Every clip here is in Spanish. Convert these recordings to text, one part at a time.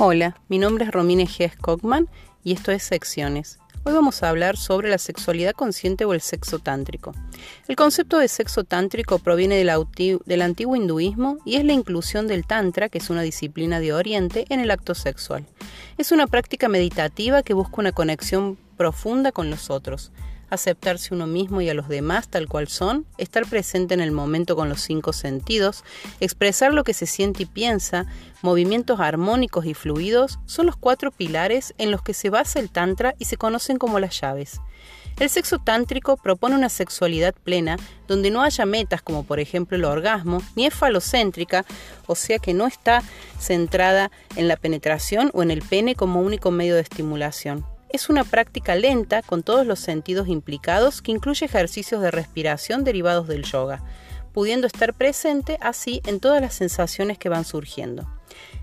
Hola, mi nombre es Romine G. Y esto es Secciones. Hoy vamos a hablar sobre la sexualidad consciente o el sexo tántrico. El concepto de sexo tántrico proviene del, del, antiguo hinduismo y es la inclusión del tantra, que es una disciplina de Oriente, en el acto sexual. Es una práctica meditativa que busca una conexión profunda con los otros aceptarse uno mismo y a los demás tal cual son, estar presente en el momento con los cinco sentidos, expresar lo que se siente y piensa, movimientos armónicos y fluidos, son los cuatro pilares en los que se basa el Tantra y se conocen como las llaves. El sexo tántrico propone una sexualidad plena donde no haya metas como por ejemplo el orgasmo, ni es falocéntrica, o sea que no está centrada en la penetración o en el pene como único medio de estimulación. Es una práctica lenta con todos los sentidos implicados que incluye ejercicios de respiración derivados del yoga, pudiendo estar presente así en todas las sensaciones que van surgiendo.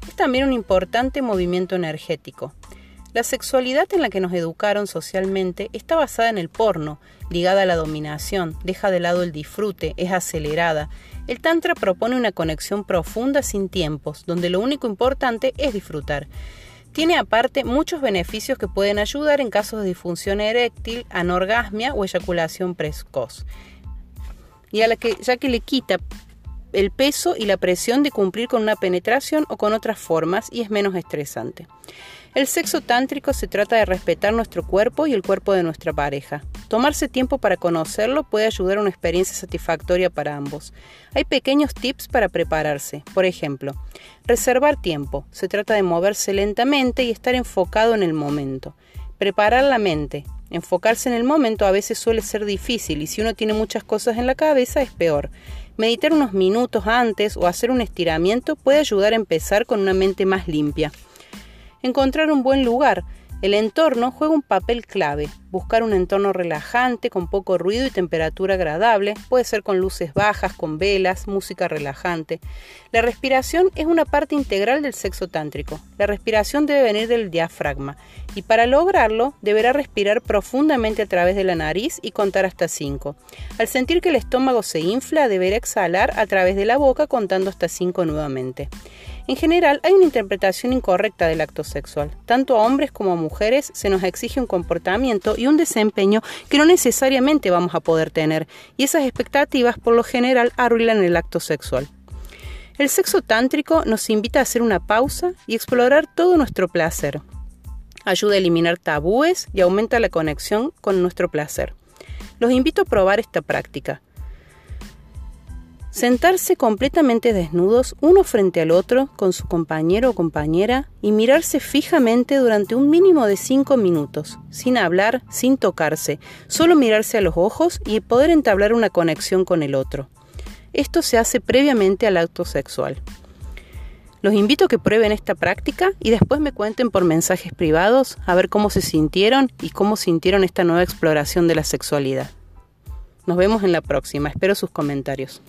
Es también un importante movimiento energético. La sexualidad en la que nos educaron socialmente está basada en el porno, ligada a la dominación, deja de lado el disfrute, es acelerada. El Tantra propone una conexión profunda sin tiempos, donde lo único importante es disfrutar. Tiene aparte muchos beneficios que pueden ayudar en casos de disfunción eréctil, anorgasmia o eyaculación precoz. Y a la que, ya que le quita el peso y la presión de cumplir con una penetración o con otras formas y es menos estresante. El sexo tántrico se trata de respetar nuestro cuerpo y el cuerpo de nuestra pareja. Tomarse tiempo para conocerlo puede ayudar a una experiencia satisfactoria para ambos. Hay pequeños tips para prepararse. Por ejemplo, reservar tiempo. Se trata de moverse lentamente y estar enfocado en el momento. Preparar la mente. Enfocarse en el momento a veces suele ser difícil y si uno tiene muchas cosas en la cabeza es peor. Meditar unos minutos antes o hacer un estiramiento puede ayudar a empezar con una mente más limpia. Encontrar un buen lugar. El entorno juega un papel clave. Buscar un entorno relajante, con poco ruido y temperatura agradable. Puede ser con luces bajas, con velas, música relajante. La respiración es una parte integral del sexo tántrico. La respiración debe venir del diafragma y para lograrlo deberá respirar profundamente a través de la nariz y contar hasta 5. Al sentir que el estómago se infla, deberá exhalar a través de la boca contando hasta 5 nuevamente. En general, hay una interpretación incorrecta del acto sexual. Tanto a hombres como a mujeres se nos exige un comportamiento y un desempeño que no necesariamente vamos a poder tener, y esas expectativas por lo general arruinan el acto sexual. El sexo tántrico nos invita a hacer una pausa y explorar todo nuestro placer. Ayuda a eliminar tabúes y aumenta la conexión con nuestro placer. Los invito a probar esta práctica. Sentarse completamente desnudos uno frente al otro con su compañero o compañera y mirarse fijamente durante un mínimo de cinco minutos, sin hablar, sin tocarse, solo mirarse a los ojos y poder entablar una conexión con el otro. Esto se hace previamente al acto sexual. Los invito a que prueben esta práctica y después me cuenten por mensajes privados a ver cómo se sintieron y cómo sintieron esta nueva exploración de la sexualidad. Nos vemos en la próxima, espero sus comentarios.